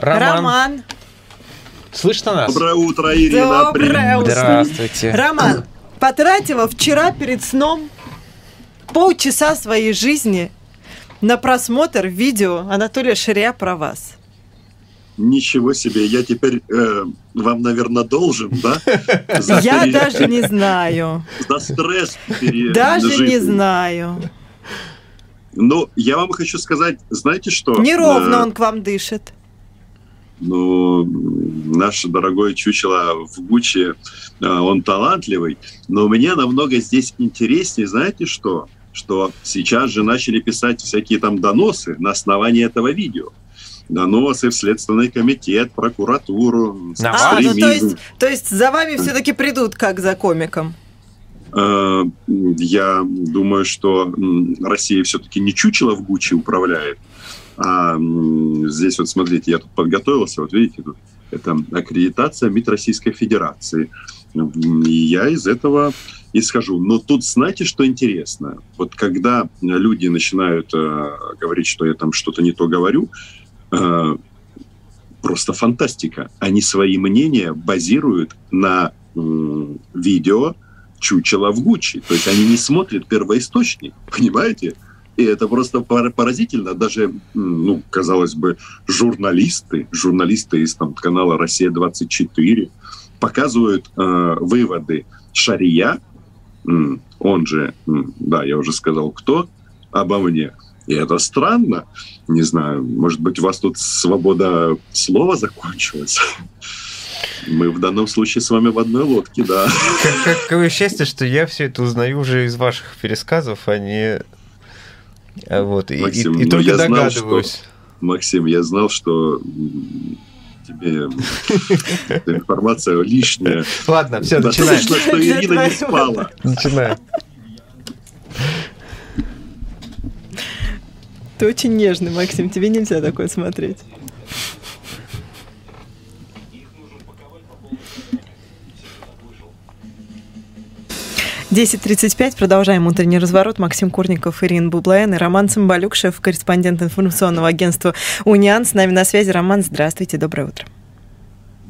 Роман. Роман. Слышно нас? Доброе утро, Ирина. Доброе утро. Здравствуйте. Роман, потратила вчера перед сном полчаса своей жизни на просмотр видео Анатолия Ширя про вас. Ничего себе, я теперь э, вам, наверное, должен, да? За Я пере- даже не знаю. За стресс пережитый. Даже не знаю. Ну, я вам хочу сказать, знаете что? Неровно Э, он к вам дышит. Ну, наш дорогой чучело в Гуччи, э, он талантливый, но мне намного здесь интереснее, знаете что? Что сейчас же начали писать всякие там доносы на основании этого видео. Доносы в Следственный комитет, прокуратуру, На А, ну то есть, то есть за вами все-таки придут, как за комиком. Э, Я думаю, что Россия все-таки не чучело в Гуччи управляет. А здесь вот смотрите, я тут подготовился, вот видите, тут это аккредитация МИД Российской Федерации. И я из этого исхожу. Но тут знаете, что интересно? Вот когда люди начинают э, говорить, что я там что-то не то говорю, э, просто фантастика. Они свои мнения базируют на м, видео чучело в Гуччи. То есть они не смотрят первоисточник, понимаете? И это просто пор- поразительно. Даже, ну, казалось бы, журналисты, журналисты из там, канала «Россия-24» показывают э, выводы Шария, он же, да, я уже сказал, кто, обо мне. И это странно. Не знаю, может быть, у вас тут свобода слова закончилась? Мы в данном случае с вами в одной лодке, да. Как- Какое счастье, что я все это узнаю уже из ваших пересказов, а не... а Вот, и, и- Максим, и ну, только я знал, догадываюсь. Максим, я знал, что тебе эта информация лишняя. Ладно, все, начинаем. слышно, что Ирина не спала. Начинаем. Ты очень нежный, Максим, тебе нельзя такое смотреть. Десять тридцать пять. Продолжаем утренний разворот. Максим Курников, Ирина Бублаен и Роман Цымбалюк, шеф-корреспондент информационного агентства «Униан». С нами на связи. Роман, здравствуйте, доброе утро.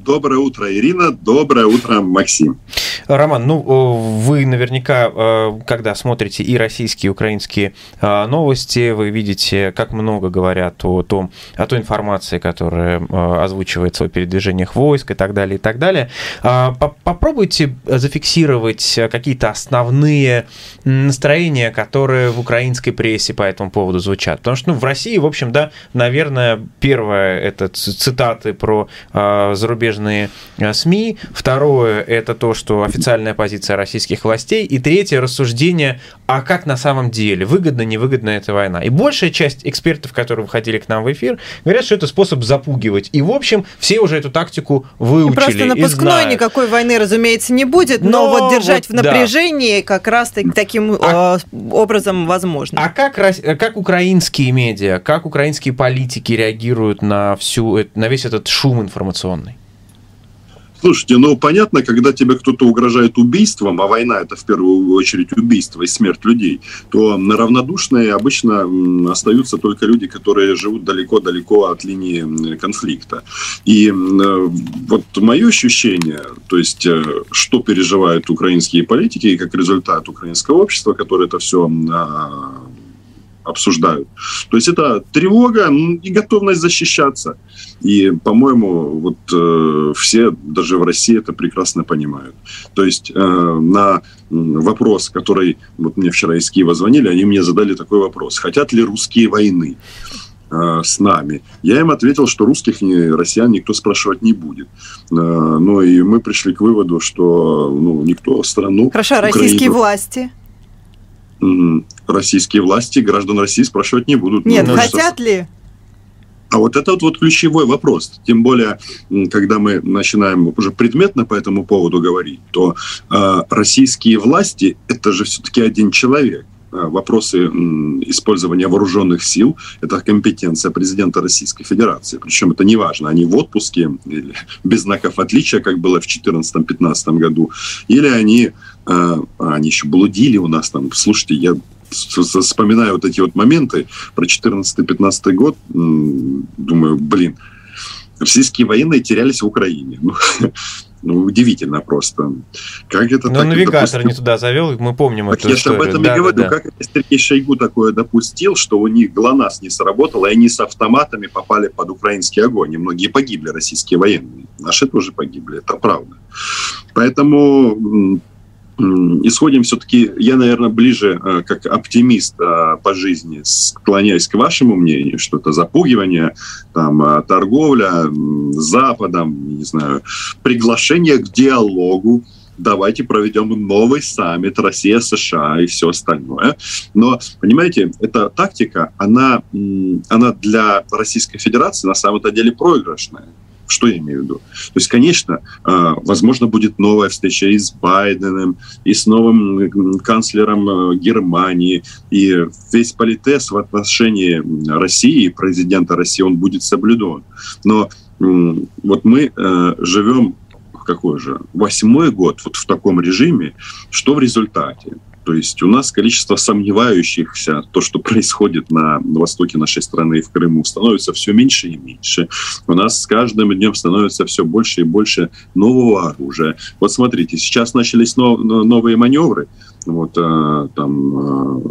Доброе утро, Ирина. Доброе утро, Максим. Роман, ну, вы наверняка, э, когда смотрите и российские, и украинские э, новости, вы видите, как много говорят о том, о той информации, которая э, озвучивается о передвижениях войск и так далее, и так далее. А, по- Попробуйте зафиксировать какие-то основные настроения, которые в украинской прессе по этому поводу звучат. Потому что ну, в России, в общем, да, наверное, первое – это цитаты про э, зарубежные э, СМИ, второе – это то, что официальная позиция российских властей, и третье – рассуждение, а как на самом деле, выгодно, невыгодна эта война. И большая часть экспертов, которые выходили к нам в эфир, говорят, что это способ запугивать. И, в общем, все уже эту тактику выучили Просто и напускной знают. никакой войны, разумеется, не будет, но, Но вот держать вот в да. напряжении как раз таки таким А- э, образом возможно. А как, как украинские медиа, как украинские политики реагируют на, всю, на весь этот шум информационный? Слушайте, ну понятно, когда тебе кто-то угрожает убийством, а война это в первую очередь убийство и смерть людей, то равнодушные обычно остаются только люди, которые живут далеко-далеко от линии конфликта. И э, вот мое ощущение, то есть э, что переживают украинские политики и как результат украинского общества, которое это все обсуждают. То есть это тревога и готовность защищаться. И, по-моему, вот э, все, даже в России, это прекрасно понимают. То есть э, на вопрос, который вот мне вчера из Киева звонили, они мне задали такой вопрос: хотят ли русские войны? э, с нами. Я им ответил, что русских ни, россиян никто спрашивать не будет. Э, Ну и мы пришли к выводу, что ну, никто страну... Хорошо, а российские Украину- власти? Российские власти граждан России спрашивать не будут. Нет, Ну, хотят ли? А вот это вот, вот ключевой вопрос. Тем более, когда мы начинаем уже предметно по этому поводу говорить, то э, российские власти это же все-таки один человек. Э, Вопросы м, использования вооруженных сил – это компетенция президента Российской Федерации. Причем это не важно, они в отпуске, или без знаков отличия, как было в 2014-2015 году, или они, а, они еще блудили у нас там. Слушайте, я вспоминаю вот эти вот моменты про 14-15 год, думаю, блин, российские военные терялись в Украине. Ну, ну, удивительно просто. Как это Но так, навигатор допустим... не туда завел, мы помним так эту я историю. об этом да, и говорю. Да, да. Как Сергей Шойгу такое допустил, что у них ГЛОНАСС не сработал, и они с автоматами попали под украинский огонь. И многие погибли, российские военные. Наши тоже погибли, это правда. Поэтому исходим все-таки, я, наверное, ближе э, как оптимист э, по жизни, склоняюсь к вашему мнению, что это запугивание, там, э, торговля с Западом, не знаю, приглашение к диалогу, давайте проведем новый саммит Россия-США и все остальное. Но, понимаете, эта тактика, она, она для Российской Федерации на самом-то деле проигрышная. Что я имею в виду? То есть, конечно, а, возможно, будет новая встреча и с Байденом, и с новым канцлером э, Германии, и весь политез в отношении России, президента России, он будет соблюден. Но вот мы э, живем какой же, восьмой год вот в таком режиме, что в результате? То есть у нас количество сомневающихся, то, что происходит на, востоке нашей страны и в Крыму, становится все меньше и меньше. У нас с каждым днем становится все больше и больше нового оружия. Вот смотрите, сейчас начались нов, новые маневры. Вот а, там а,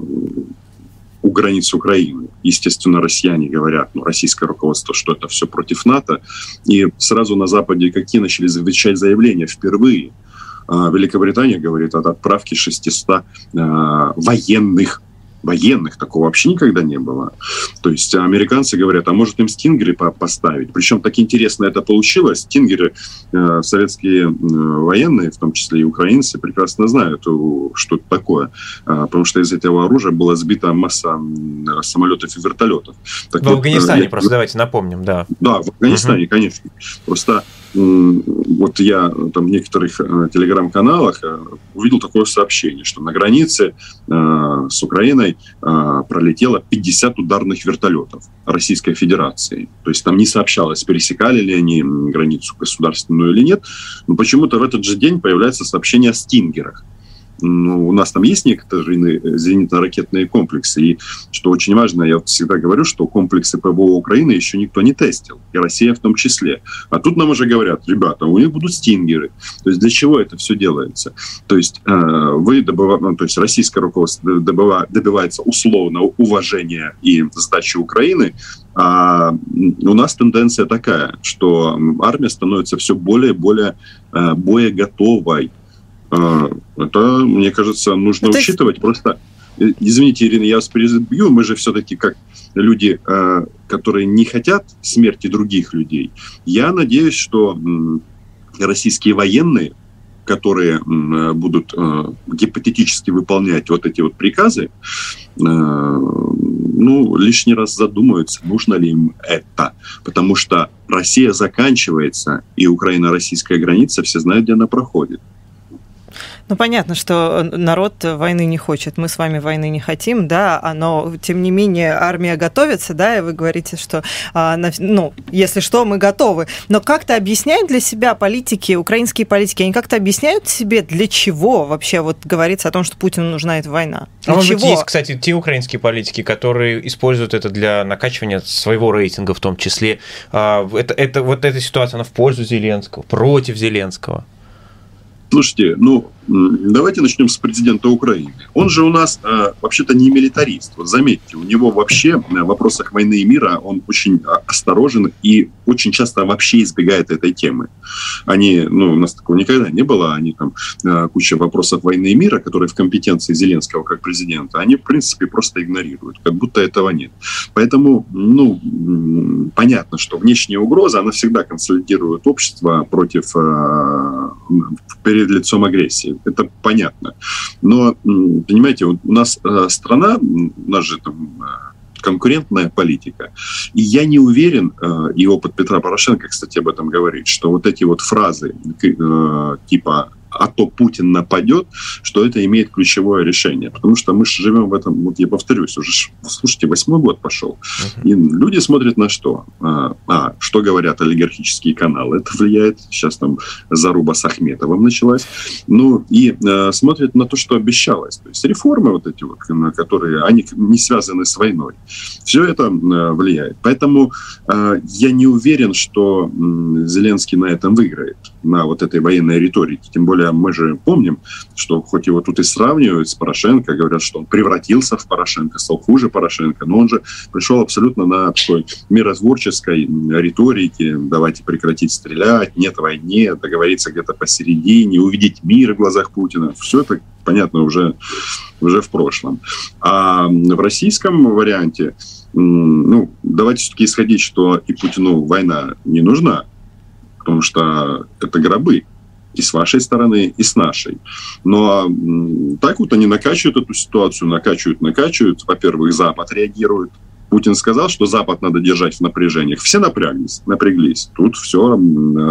у границ Украины. Естественно, россияне говорят, ну, российское руководство, что это все против НАТО. И сразу на Западе какие начали замечать заявления впервые – Великобритания говорит о отправке 600 а, военных военных такого вообще никогда не было. То есть американцы говорят, а может им стингеры поставить? Причем так интересно это получилось. Стингеры э, советские э, военные, в том числе и украинцы, прекрасно знают, что это такое. Э, потому что из этого оружия была сбита масса самолетов и вертолетов. Так в вот, Афганистане я... просто давайте напомним, да. Да, в Афганистане, угу. конечно. Просто вот я там в некоторых э, телеграм-каналах э, увидел такое сообщение, что на границе э, с Украиной пролетело 50 ударных вертолетов Российской Федерации. То есть там не сообщалось, пересекали ли они границу государственную или нет, но почему-то в этот же день появляется сообщение о стингерах ну, у нас там есть некоторые зенитно-ракетные комплексы, и что очень важно, я всегда говорю, что комплексы ПВО Украины еще никто не тестил, и Россия в том числе. А тут нам уже говорят, ребята, у них будут стингеры. То есть для чего это все делается? То есть э, вы добыва... ну, то есть российское руководство добыва... добивается условно уважения и сдачи Украины, а у нас тенденция такая, что армия становится все более и более э, боеготовой. А, это, мне кажется, нужно это... учитывать. Просто, э, извините, Ирина, я вас перебью, мы же все-таки как люди, а, которые не хотят смерти других людей. Я надеюсь, что российские военные, которые будут а, гипотетически выполнять вот эти вот приказы, ну, лишний раз задумаются, нужно ли им это. Потому что Россия заканчивается, и Украина-российская граница, все знают, где она проходит. Ну, понятно, что народ войны не хочет. Мы с вами войны не хотим, да, а, но, тем не менее, армия готовится, да, и вы говорите, что, а, ну, если что, мы готовы. Но как-то объясняют для себя политики, украинские политики, они как-то объясняют себе, для чего вообще вот говорится о том, что Путину нужна эта война? Для а может чего? быть, есть, кстати, те украинские политики, которые используют это для накачивания своего рейтинга в том числе. А, это, это, вот эта ситуация, она в пользу Зеленского, против Зеленского. Слушайте, ну, давайте начнем с президента Украины. Он же у нас э, вообще-то не милитарист. Вот заметьте, у него вообще в вопросах войны и мира он очень а, осторожен и очень часто вообще избегает этой темы. Они, ну, у нас такого никогда не было. Они там э, куча вопросов войны и мира, которые в компетенции Зеленского как президента, они в принципе просто игнорируют, как будто этого нет. Поэтому, ну, понятно, что внешняя угроза, она всегда консолидирует общество против э, перед лицом агрессии это понятно. Но, понимаете, у нас э, страна, у нас же там э, конкурентная политика. И я не уверен, э, и опыт Петра Порошенко, кстати, об этом говорит, что вот эти вот фразы типа а то Путин нападет, что это имеет ключевое решение. Потому что мы же живем в этом, вот я повторюсь, уже, слушайте, восьмой год пошел. И люди смотрят на что? А, а, что говорят олигархические каналы? Это влияет. Сейчас там заруба с Ахметовым началась. Ну, и а, смотрят на то, что обещалось. То есть реформы вот эти вот, которые, они не связаны с войной. Все это а, влияет. Поэтому а, я не уверен, что Зеленский на этом выиграет, на вот этой военной риторике. Тем более мы же помним, что хоть его тут и сравнивают с Порошенко, говорят, что он превратился в Порошенко, стал хуже Порошенко, но он же пришел абсолютно на такой миротворческой риторике, давайте прекратить стрелять, нет войне, договориться где-то посередине, увидеть мир в глазах Путина. Все это, понятно, уже, уже в прошлом. А в российском варианте, ну, давайте все-таки исходить, что и Путину война не нужна, потому что это гробы и с вашей стороны, и с нашей. Но так вот они накачивают эту ситуацию, накачивают, накачивают. Во-первых, Запад реагирует. Путин сказал, что Запад надо держать в напряжениях. Все напряглись, напряглись. Тут все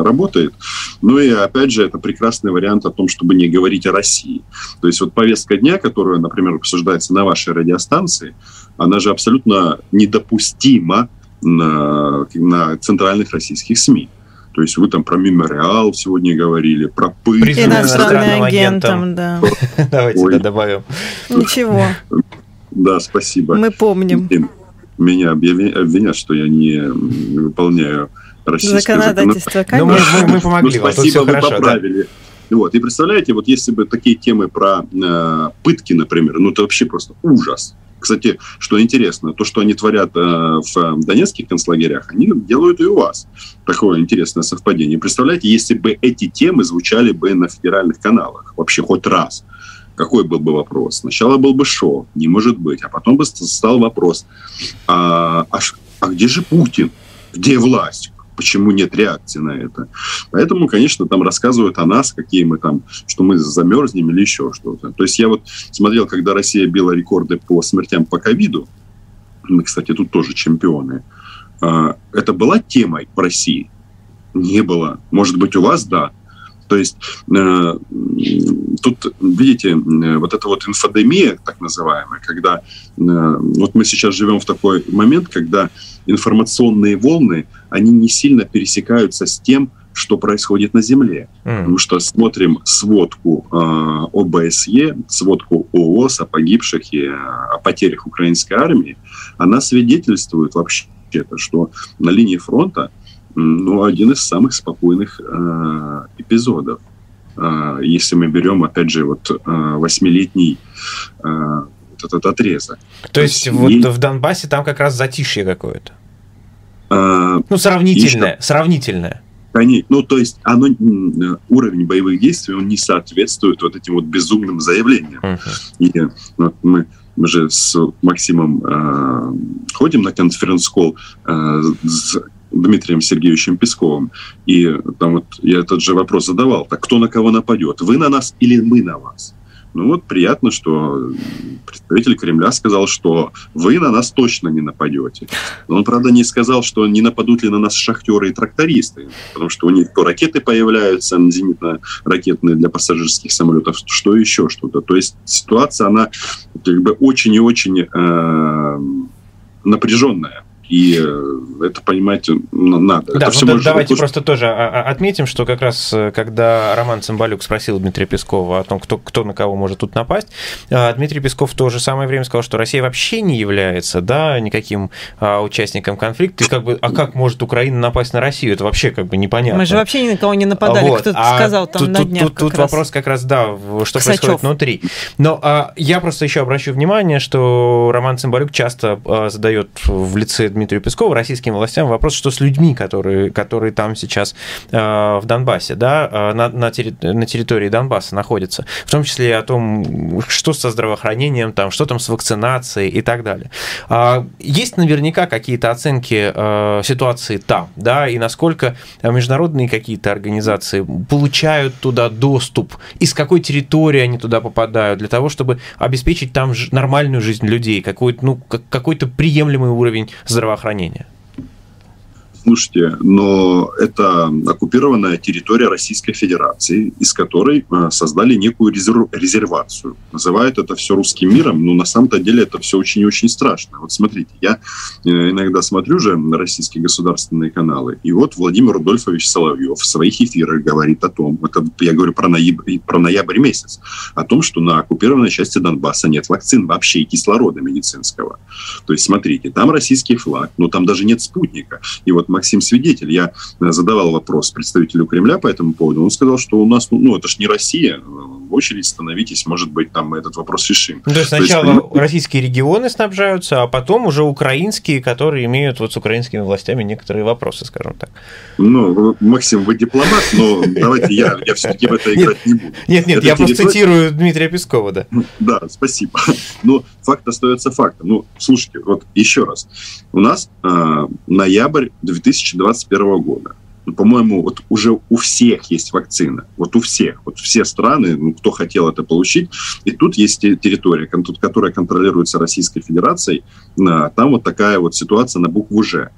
работает. Ну и опять же, это прекрасный вариант о том, чтобы не говорить о России. То есть вот повестка дня, которая, например, обсуждается на вашей радиостанции, она же абсолютно недопустима на, на центральных российских СМИ. То есть вы там про мемориал сегодня говорили, про пыль. Иностранным агентом, да. Давайте Ой. добавим. Ничего. Да, спасибо. Мы помним. Меня обвинят, что я не выполняю российское законодательство. Ну, мы, мы, мы помогли. Ну, спасибо, вы хорошо, поправили. Да. Вот. И представляете, вот если бы такие темы про э, пытки, например, ну это вообще просто ужас. Кстати, что интересно, то, что они творят э, в донецких концлагерях, они делают и у вас. Такое интересное совпадение. Представляете, если бы эти темы звучали бы на федеральных каналах, вообще хоть раз, какой был бы вопрос? Сначала был бы шоу, не может быть, а потом бы стал вопрос, а, а, а где же Путин? Где власть? Почему нет реакции на это. Поэтому, конечно, там рассказывают о нас, какие мы там, что мы замерзнем или еще что-то. То есть я вот смотрел, когда Россия била рекорды по смертям по ковиду, мы, кстати, тут тоже чемпионы, а, это была темой в России? Не было. Может быть, у вас, да. То есть э, тут, видите, вот эта вот инфодемия, так называемая, когда э, вот мы сейчас живем в такой момент, когда информационные волны, они не сильно пересекаются с тем, что происходит на Земле. Mm. Потому что смотрим сводку э, ОБСЕ, сводку ООС о погибших и о потерях украинской армии, она свидетельствует вообще, что на линии фронта ну, один из самых спокойных э, эпизодов. Э, если мы берем, опять же, вот э, восьмилетний э, вот этот отрезок. То, То есть, есть вот и... в Донбассе там как раз затишье какое-то? Э, ну, сравнительное, что... сравнительное. Они, ну, то есть оно, уровень боевых действий, он не соответствует вот этим вот безумным заявлениям. Uh-huh. И вот мы, мы же с Максимом э, ходим на конференц-колл э, Дмитрием Сергеевичем Песковым. И там вот я этот же вопрос задавал. Так кто на кого нападет? Вы на нас или мы на вас? Ну вот приятно, что представитель Кремля сказал, что вы на нас точно не нападете. Но он, правда, не сказал, что не нападут ли на нас шахтеры и трактористы, потому что у них то ракеты появляются, зенитно-ракетные для пассажирских самолетов, что еще что-то. То есть ситуация, она как бы очень и очень э, напряженная. И э, это понимать надо. Да, это вот давайте вопрос... просто тоже отметим, что как раз э, когда Роман Цымбалюк спросил Дмитрия Пескова о том, кто, кто на кого может тут напасть, а, Дмитрий Песков в то же самое время сказал, что Россия вообще не является да, никаким а, участником конфликта. И как бы, а как может Украина напасть на Россию? Это вообще как бы непонятно. Мы же вообще ни на кого не нападали. Вот. Кто-то а сказал там тут, на днях Тут, тут вопрос как раз, да, что Ксачев. происходит внутри. Но а, я просто еще обращу внимание, что Роман Цымбалюк часто а, задает в лице Дмитрию Пескову, российским властям, вопрос, что с людьми, которые, которые там сейчас э, в Донбассе, да, э, на, на, терри, на территории Донбасса находятся, в том числе о том, что со здравоохранением, там, что там с вакцинацией и так далее. А, есть наверняка какие-то оценки э, ситуации там, да, и насколько международные какие-то организации получают туда доступ, и с какой территории они туда попадают, для того, чтобы обеспечить там нормальную жизнь людей, какой-то, ну, какой-то приемлемый уровень здравоохранения здравоохранения. Слушайте, но это оккупированная территория Российской Федерации, из которой э, создали некую резерв, резервацию. Называют это все русским миром, но на самом-то деле это все очень и очень страшно. Вот смотрите, я э, иногда смотрю же на российские государственные каналы, и вот Владимир Рудольфович Соловьев в своих эфирах говорит о том, это я говорю про ноябрь, про ноябрь месяц, о том, что на оккупированной части Донбасса нет вакцин вообще и кислорода медицинского. То есть, смотрите, там российский флаг, но там даже нет спутника. И вот Максим Свидетель, я э, задавал вопрос представителю Кремля по этому поводу, он сказал, что у нас, ну, это ж не Россия, в очередь становитесь, может быть, там мы этот вопрос решим. То есть сначала То есть, российские регионы снабжаются, а потом уже украинские, которые имеют вот с украинскими властями некоторые вопросы, скажем так. Ну, Максим, вы дипломат, но давайте я, я все-таки в это играть не буду. Нет, нет, я просто цитирую Дмитрия Пескова, да. Да, спасибо. Но факт остается фактом. Ну, слушайте, вот еще раз. У нас э, ноябрь 2021 года. По-моему, вот уже у всех есть вакцина. Вот у всех. Вот все страны, ну, кто хотел это получить. И тут есть территория, которая контролируется Российской Федерацией. А, там вот такая вот ситуация на букву «Ж».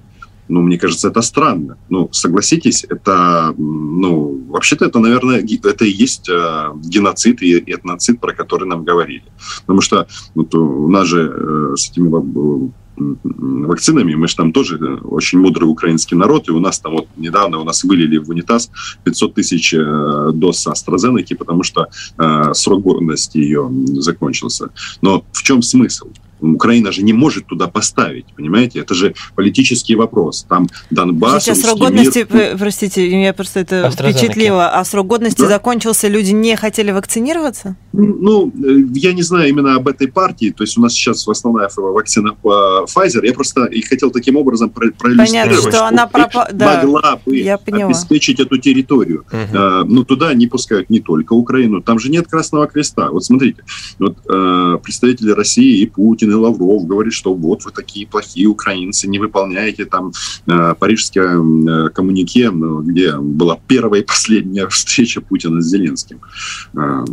Ну, мне кажется, это странно. Ну, согласитесь, это, ну, вообще-то это, наверное, это и есть э, геноцид и этноцид, про который нам говорили. Потому что вот, у нас же э, с этими вакцинами. Мы же там тоже э, очень мудрый украинский народ, и у нас там вот недавно у нас вылили в унитаз 500 тысяч э, доз AstraZeneca, потому что э, срок годности ее закончился. Но в чем смысл? Украина же не может туда поставить, понимаете? Это же политический вопрос. Там Донбасс... Сейчас срок годности, мир... простите, меня просто это впечатлило. А срок годности да? закончился, люди не хотели вакцинироваться? Ну, э, я не знаю именно об этой партии. То есть у нас сейчас основная вакцина Pfizer. Я просто и хотел таким образом проиллюстрировать, Понятно, что, она пропа... могла да, бы я обеспечить эту территорию. Угу. Но ну, туда не пускают не только Украину. Там же нет Красного Креста. Вот смотрите, вот э, представители России и Путин и Лавров говорит, что вот вы такие плохие украинцы, не выполняете там э, парижское э, коммунике, где была первая и последняя встреча Путина с Зеленским. Э,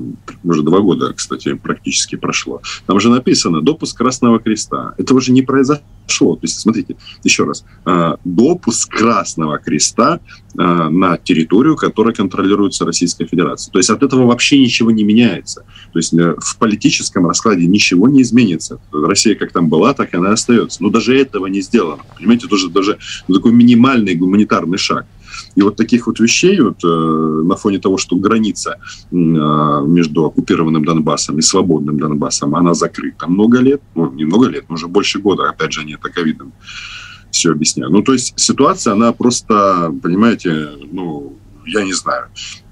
уже два года, кстати, практически прошло. Там же написано «допуск Красного Креста». Этого же не произошло. То есть, смотрите, еще раз. Э, допуск Красного Креста э, на территорию, которая контролируется Российской Федерацией. То есть от этого вообще ничего не меняется. То есть э, в политическом раскладе ничего не изменится. Россия как там была, так и она остается. Но даже этого не сделано. Понимаете, тоже даже ну, такой минимальный гуманитарный шаг. И вот таких вот вещей вот, э, на фоне того, что граница э, между оккупированным Донбассом и свободным Донбассом, она закрыта много лет, ну, не много лет, но уже больше года, опять же, они это ковидом все объясняю. Ну, то есть ситуация, она просто, понимаете, ну, я не знаю.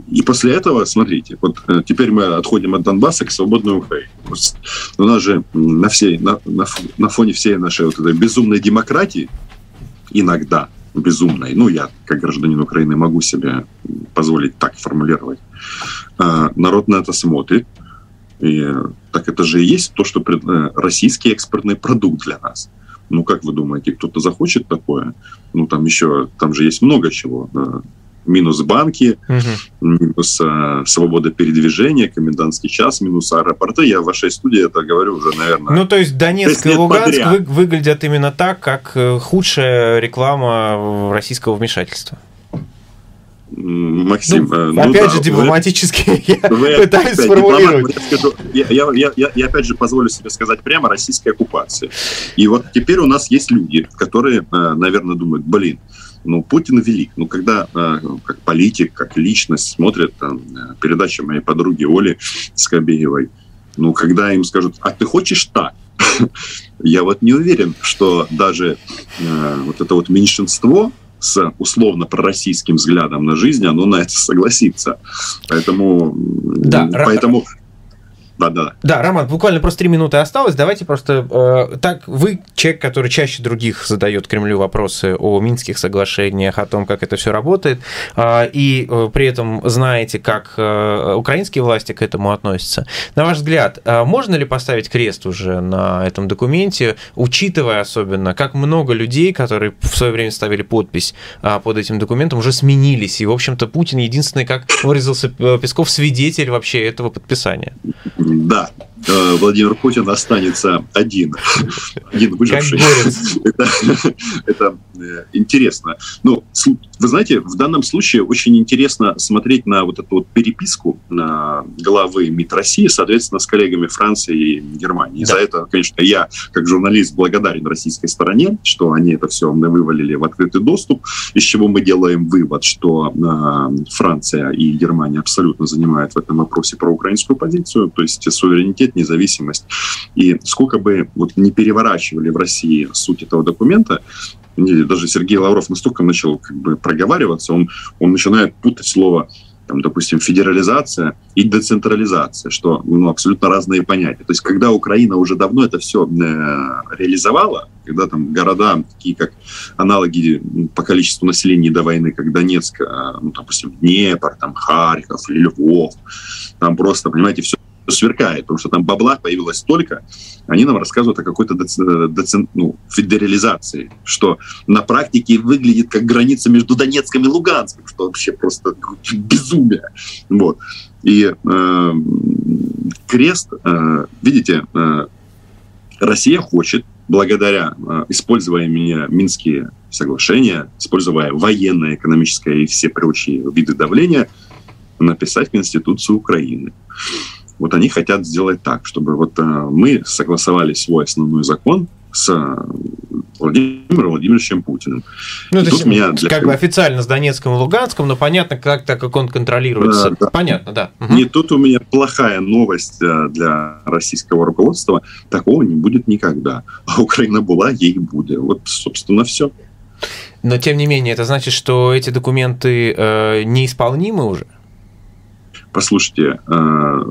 И после этого, смотрите, вот э, теперь мы отходим от Донбасса к свободной Украине. У нас же на, всей, на, на, на фоне всей нашей вот этой безумной демократии иногда безумной, ну, я как гражданин Украины могу себе позволить так формулировать, э, народ на это смотрит, и так это же и есть то, что э, российский экспортный продукт для нас. Ну, как вы думаете, кто-то захочет такое? Ну, там еще, там же есть много чего минус банки, угу. минус э, свобода передвижения, комендантский час, минус аэропорты. Я в вашей студии это говорю уже, наверное. Ну, то есть Донецк и Луганск вы, выглядят именно так, как э, худшая реклама российского вмешательства. Максим, ну, э, ну, опять да, же дипломатически я вы, пытаюсь сформулировать. Я, я, я, я, я опять же позволю себе сказать прямо российская оккупация. И вот теперь у нас есть люди, которые, э, наверное, думают, блин, ну, Путин велик. Ну, когда э, как политик, как личность смотрят там, э, передачи моей подруги Оли Скобеевой, ну, когда им скажут, а ты хочешь так? Я вот не уверен, что даже э, вот это вот меньшинство с условно пророссийским взглядом на жизнь, оно на это согласится. Поэтому, да, поэтому да, да. Да, Роман, буквально просто три минуты осталось. Давайте просто э, так вы человек, который чаще других задает Кремлю вопросы о Минских соглашениях, о том, как это все работает, э, и э, при этом знаете, как э, украинские власти к этому относятся. На ваш взгляд, э, можно ли поставить крест уже на этом документе, учитывая особенно, как много людей, которые в свое время ставили подпись э, под этим документом, уже сменились, и в общем-то Путин единственный, как выразился э, Песков, свидетель вообще этого подписания? Да, э, Владимир Путин останется один, один выживший. Это, это э, интересно. Ну, вы знаете, в данном случае очень интересно смотреть на вот эту вот переписку на главы МИД России, соответственно, с коллегами Франции и Германии. Да. За это, конечно, я, как журналист, благодарен российской стороне, что они это все вывалили в открытый доступ, из чего мы делаем вывод, что э, Франция и Германия абсолютно занимают в этом вопросе проукраинскую позицию, то есть суверенитет, независимость. И сколько бы вот не переворачивали в России суть этого документа, даже Сергей Лавров настолько начал как бы проговариваться, он, он начинает путать слово там, допустим, федерализация и децентрализация, что ну, абсолютно разные понятия. То есть, когда Украина уже давно это все э, реализовала, когда там города, такие как аналоги по количеству населения до войны, как Донецк, э, ну, допустим, Днепр, там, Харьков Львов, там просто, понимаете, все сверкает, потому что там бабла появилось столько, они нам рассказывают о какой-то децен, ну, федерализации, что на практике выглядит как граница между Донецком и Луганском, что вообще просто безумие. Вот. И э, крест, э, видите, э, Россия хочет, благодаря э, используя Минские соглашения, используя военное, экономическое и все прочие виды давления, написать Конституцию Украины. Вот они хотят сделать так, чтобы вот э, мы согласовали свой основной закон с э, Владимиром Владимировичем Путиным. Ну, то есть, меня для... как бы официально с Донецком и Луганском, но понятно, как, так как он контролируется. Да, да. Понятно, да. Угу. Не тут у меня плохая новость э, для российского руководства. Такого не будет никогда. А Украина была, ей будет. Вот, собственно, все. Но, тем не менее, это значит, что эти документы э, неисполнимы уже? Послушайте, э,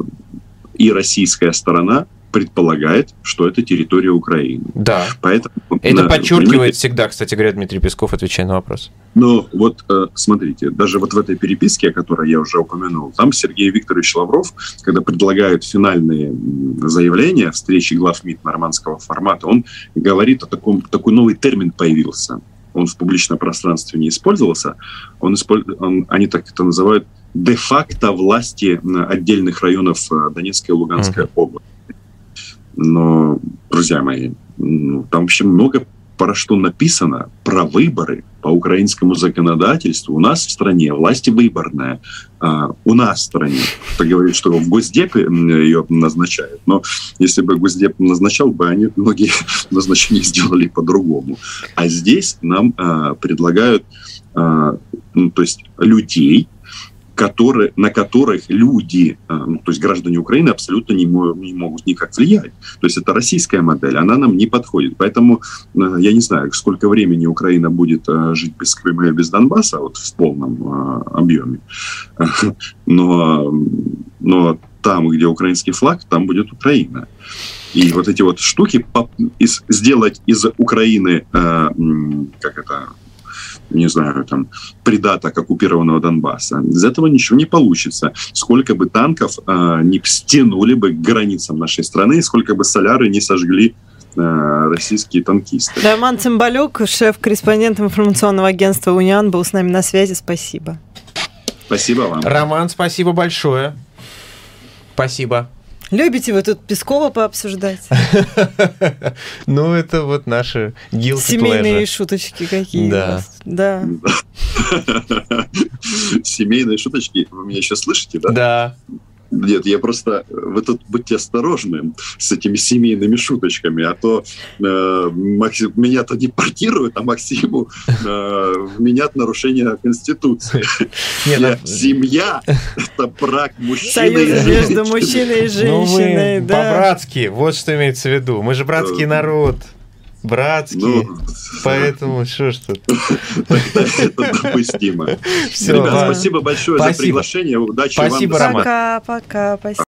и российская сторона предполагает, что это территория Украины. Да. Поэтому, это на, подчеркивает понимаете, всегда, кстати говоря, Дмитрий Песков, отвечая на вопрос. Но вот э, смотрите, даже вот в этой переписке, о которой я уже упомянул, там Сергей Викторович Лавров, когда предлагают финальные заявления встречи глав МИД нормандского формата, он говорит о таком, такой новый термин появился. Он в публичном пространстве не использовался. Он, использ... он, они так это называют де-факто власти отдельных районов э, Донецкой и Луганской mm-hmm. области. Но, друзья мои, ну, там вообще много про что написано, про выборы по украинскому законодательству. У нас в стране власть выборная. А, у нас в стране. Кто говорит, что в Госдепе ее назначают. Но если бы Госдеп назначал бы, они многие назначения сделали по-другому. А здесь нам а, предлагают а, ну, то есть людей, которые, на которых люди, э, ну, то есть граждане Украины, абсолютно не, не могут никак влиять. То есть это российская модель, она нам не подходит. Поэтому э, я не знаю, сколько времени Украина будет э, жить без Крыма и без Донбасса, вот в полном объеме. Но, но там, где украинский флаг, там будет Украина. И вот эти вот штуки сделать из Украины, как это, не знаю, там, придаток оккупированного Донбасса. Из этого ничего не получится. Сколько бы танков э, не стянули бы к границам нашей страны, сколько бы соляры не сожгли э, российские танкисты. Роман Цымбалюк, шеф-корреспондент информационного агентства «Униан», был с нами на связи. Спасибо. Спасибо вам. Роман, спасибо большое. Спасибо. Любите вы тут Пескова пообсуждать? Ну, это вот наши guilty Семейные шуточки какие Да. Да. Семейные шуточки. Вы меня сейчас слышите, да? Да. Нет, я просто... Вы тут будьте осторожны с этими семейными шуточками, а то э, Максим, меня-то депортируют, а Максиму э, вменят нарушение Конституции. Нет, я, ну... Семья — это брак мужчины Союз и между мужчиной и женщиной, ну, да. По-братски, вот что имеется в виду. Мы же братский народ братский. Ну, поэтому что ж тут. Это допустимо. Ребят, спасибо большое за приглашение. Удачи вам. Спасибо, Роман. Пока, пока, спасибо.